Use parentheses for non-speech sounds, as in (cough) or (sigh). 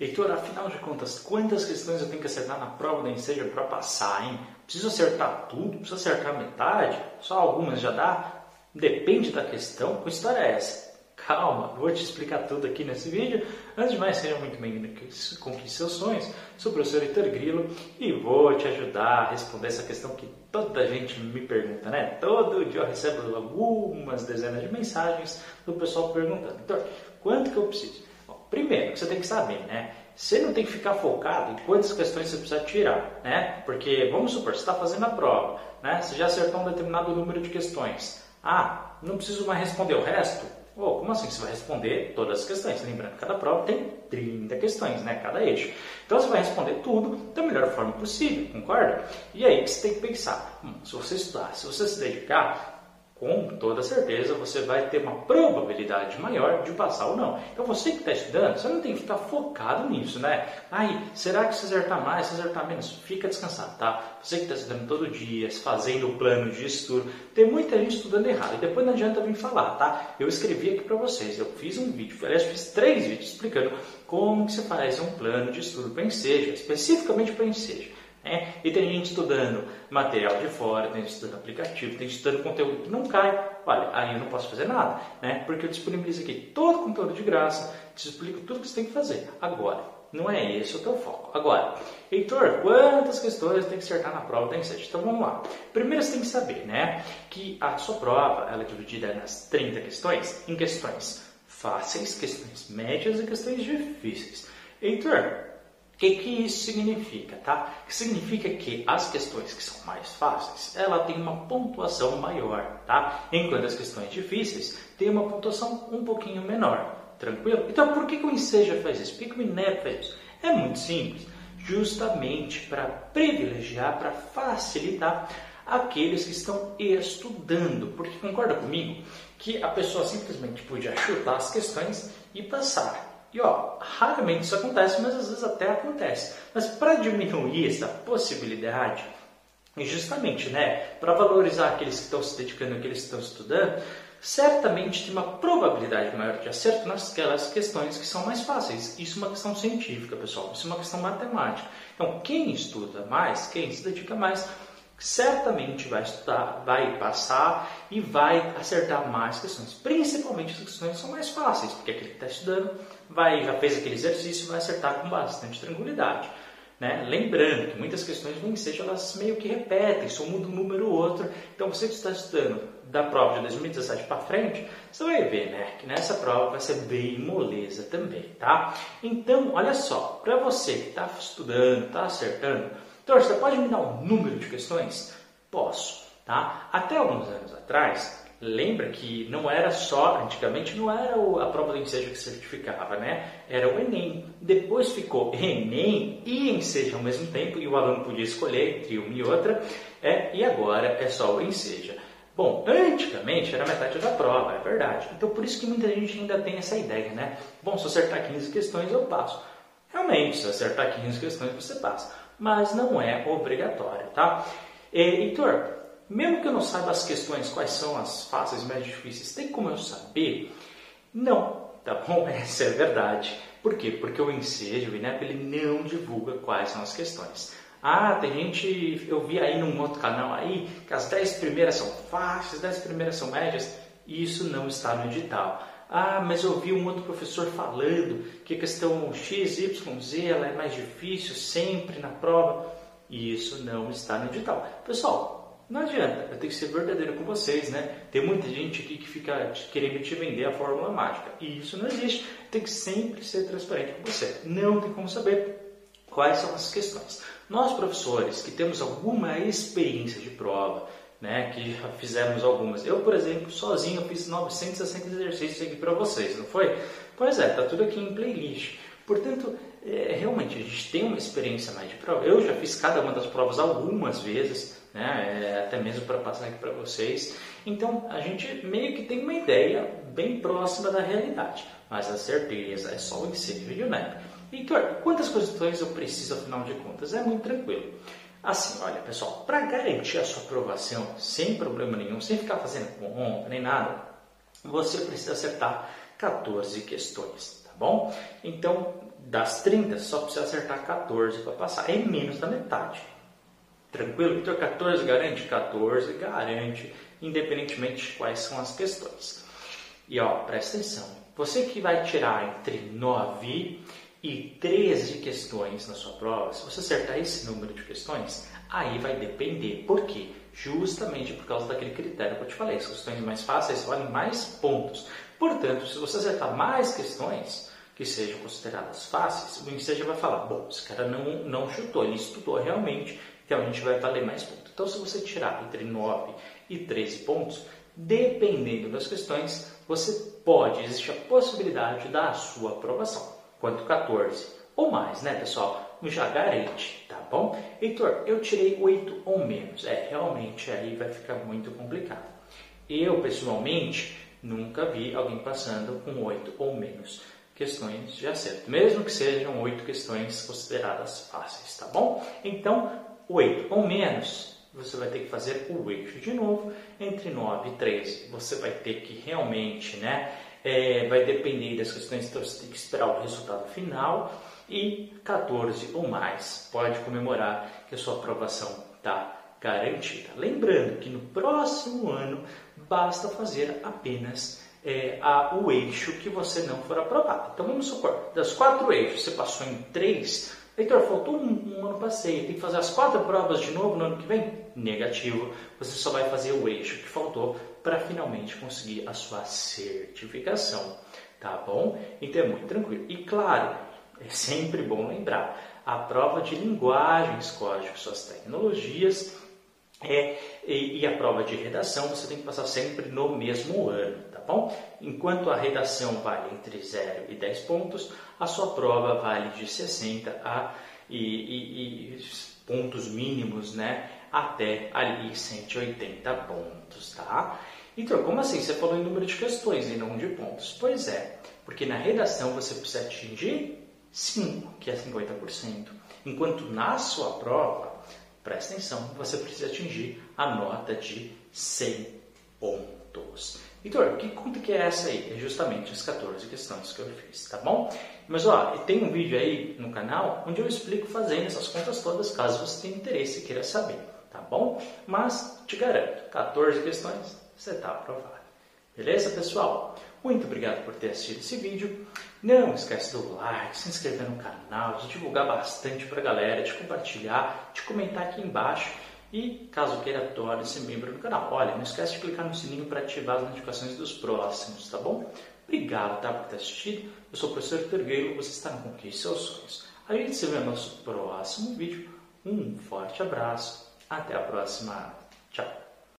Heitor, afinal de contas, quantas questões eu tenho que acertar na prova da Enseja para passar, hein? Preciso acertar tudo? Preciso acertar metade? Só algumas já dá? Depende da questão? Que história é essa? Calma, vou te explicar tudo aqui nesse vídeo. Antes de mais, seja muito bem-vindo Conquiste Seus Sonhos. Sou o professor Heitor Grilo e vou te ajudar a responder essa questão que toda gente me pergunta, né? Todo dia eu recebo algumas dezenas de mensagens do pessoal perguntando. Heitor, quanto que eu preciso? Primeiro, você tem que saber, né? Você não tem que ficar focado em quantas questões você precisa tirar, né? Porque, vamos supor, você está fazendo a prova, né? Você já acertou um determinado número de questões. Ah, não preciso mais responder o resto? Oh, como assim? Você vai responder todas as questões. Lembrando cada prova tem 30 questões, né? Cada eixo. Então você vai responder tudo da melhor forma possível, concorda? E aí que você tem que pensar: hum, se você estudar, se você se dedicar, com toda certeza você vai ter uma probabilidade maior de passar ou não. Então você que está estudando, você não tem que ficar focado nisso, né? Aí, será que se acertar mais, se acertar menos? Fica descansado, tá? Você que está estudando todo dia, fazendo o plano de estudo, tem muita gente estudando errado e depois não adianta vir falar, tá? Eu escrevi aqui para vocês, eu fiz um vídeo, aliás, fiz três vídeos explicando como que você faz um plano de estudo para Enseja, especificamente para Enseja. Né? E tem gente estudando material de fora, tem gente estudando aplicativo, tem gente estudando conteúdo que não cai. Olha, aí eu não posso fazer nada, né? porque eu disponibilizo aqui todo o conteúdo de graça, te explico tudo que você tem que fazer. Agora, não é esse o teu foco. Agora, Heitor, quantas questões tem que acertar na prova da Inset? Então vamos lá. Primeiro você tem que saber né, que a sua prova ela é dividida nas 30 questões em questões fáceis, questões médias e questões difíceis. Heitor, que, que isso significa? Tá? Significa que as questões que são mais fáceis, ela tem uma pontuação maior, tá? enquanto as questões difíceis têm uma pontuação um pouquinho menor. Tranquilo? Então, por que, que o Enseja faz isso? Por que, que o INEP faz isso? É muito simples. Justamente para privilegiar, para facilitar aqueles que estão estudando. Porque concorda comigo que a pessoa simplesmente podia chutar as questões e passar. E ó, raramente isso acontece, mas às vezes até acontece. Mas para diminuir essa possibilidade, e justamente, né, para valorizar aqueles que estão se dedicando, aqueles que estão estudando, certamente tem uma probabilidade maior de acerto naquelas questões que são mais fáceis. Isso é uma questão científica, pessoal. Isso é uma questão matemática. Então, quem estuda mais, quem se dedica mais, certamente vai estudar, vai passar e vai acertar mais questões. Principalmente as questões que são mais fáceis, porque aquele que está estudando vai, já fez aquele exercício e vai acertar com bastante tranquilidade. Né? Lembrando que muitas questões do ensejo elas meio que repetem, só muda um número ou outro. Então você que está estudando da prova de 2017 para frente, você vai ver né, que nessa prova vai ser bem moleza também. Tá? Então, olha só, para você que está estudando, está acertando, então, você pode me dar um número de questões? Posso. Tá? Até alguns anos atrás, lembra que não era só, antigamente não era a prova do ensejo que certificava, né? Era o Enem. Depois ficou Enem e enseja ao mesmo tempo, e o aluno podia escolher entre uma e outra, é, e agora é só o enseja. Bom, antigamente era metade da prova, é verdade. Então por isso que muita gente ainda tem essa ideia, né? Bom, se acertar 15 questões eu passo. Realmente, se acertar 15 questões você passa mas não é obrigatório, tá? E, Heitor, mesmo que eu não saiba as questões, quais são as fáceis e mais difíceis, tem como eu saber? Não, tá bom? (laughs) Essa é verdade. Por quê? Porque o Ensejo, o INEP, ele não divulga quais são as questões. Ah, tem gente, eu vi aí num outro canal aí, que as 10 primeiras são fáceis, as 10 primeiras são médias. Isso não está no edital. Ah, mas eu ouvi um outro professor falando que a questão X, Y, Z ela é mais difícil sempre na prova. E isso não está no edital. Pessoal, não adianta, eu tenho que ser verdadeiro com vocês, né? Tem muita gente aqui que fica querendo te vender a fórmula mágica. E isso não existe. Tem que sempre ser transparente com você. Não tem como saber quais são as questões. Nós, professores, que temos alguma experiência de prova, né, que fizemos algumas. Eu, por exemplo, sozinho fiz 960 exercícios aqui para vocês, não foi? Pois é, tá tudo aqui em playlist. Portanto, é, realmente a gente tem uma experiência mais de prova. Eu já fiz cada uma das provas algumas vezes, né, é, até mesmo para passar aqui para vocês. Então, a gente meio que tem uma ideia bem próxima da realidade. Mas a certeza é só o ensino de NEP. Heitor, quantas questões eu preciso afinal de contas? É muito tranquilo. Assim, olha pessoal, para garantir a sua aprovação sem problema nenhum, sem ficar fazendo conta nem nada, você precisa acertar 14 questões, tá bom? Então, das 30, só precisa acertar 14 para passar. É menos da metade. Tranquilo? Então, 14 garante? 14 garante, independentemente de quais são as questões. E ó, presta atenção. Você que vai tirar entre 9 e 13 questões na sua prova, se você acertar esse número de questões, aí vai depender. Por quê? Justamente por causa daquele critério que eu te falei. As questões mais fáceis valem mais pontos. Portanto, se você acertar mais questões que sejam consideradas fáceis, o INSEE vai falar, bom, esse cara não, não chutou, ele estudou realmente, então a gente vai valer mais pontos. Então, se você tirar entre 9 e 13 pontos, dependendo das questões, você pode, existe a possibilidade da sua aprovação. Quanto 14 ou mais, né, pessoal? Já garante, tá bom? Heitor, eu tirei 8 ou menos. É, realmente aí vai ficar muito complicado. Eu, pessoalmente, nunca vi alguém passando com 8 ou menos questões de acerto, mesmo que sejam 8 questões consideradas fáceis, tá bom? Então, 8 ou menos você vai ter que fazer o eixo de novo entre 9 e 13. Você vai ter que realmente, né, é, vai depender das questões, então você tem que esperar o resultado final e 14 ou mais pode comemorar que a sua aprovação está garantida. Lembrando que no próximo ano basta fazer apenas é, a, o eixo que você não for aprovado. Então vamos supor, das quatro eixos você passou em três, Heitor, faltou um, um ano passeio, tem que fazer as quatro provas de novo no ano que vem? Negativo, você só vai fazer o eixo que faltou para finalmente conseguir a sua certificação, tá bom? Então é muito tranquilo. E claro, é sempre bom lembrar, a prova de linguagens, códigos, suas tecnologias é, e, e, a prova de redação você tem que passar sempre no mesmo ano, tá bom? Enquanto a redação vale entre 0 e 10 pontos, a sua prova vale de 60 a e, e, e pontos mínimos, né? Até ali 180 pontos, tá? Então, como assim? Você falou em número de questões e não de pontos. Pois é, porque na redação você precisa atingir 5, que é 50%, enquanto na sua prova, presta atenção, você precisa atingir a nota de 100 pontos. Vitor, que conta que é essa aí? É justamente as 14 questões que eu fiz, tá bom? Mas ó, tem um vídeo aí no canal onde eu explico fazendo essas contas todas, caso você tenha interesse e queira saber, tá bom? Mas te garanto, 14 questões, você está aprovado. Beleza, pessoal? Muito obrigado por ter assistido esse vídeo. Não esquece do like, se inscrever no canal, de divulgar bastante para a galera, de compartilhar, de comentar aqui embaixo e, caso queira, torne-se membro do canal. Olha, não esquece de clicar no sininho para ativar as notificações dos próximos, tá bom? Obrigado tá, por ter assistido. Eu sou o professor Pergueiro, você está no Conquiste Seus Sonhos. A gente se vê no nosso próximo vídeo. Um forte abraço. Até a próxima. Tchau.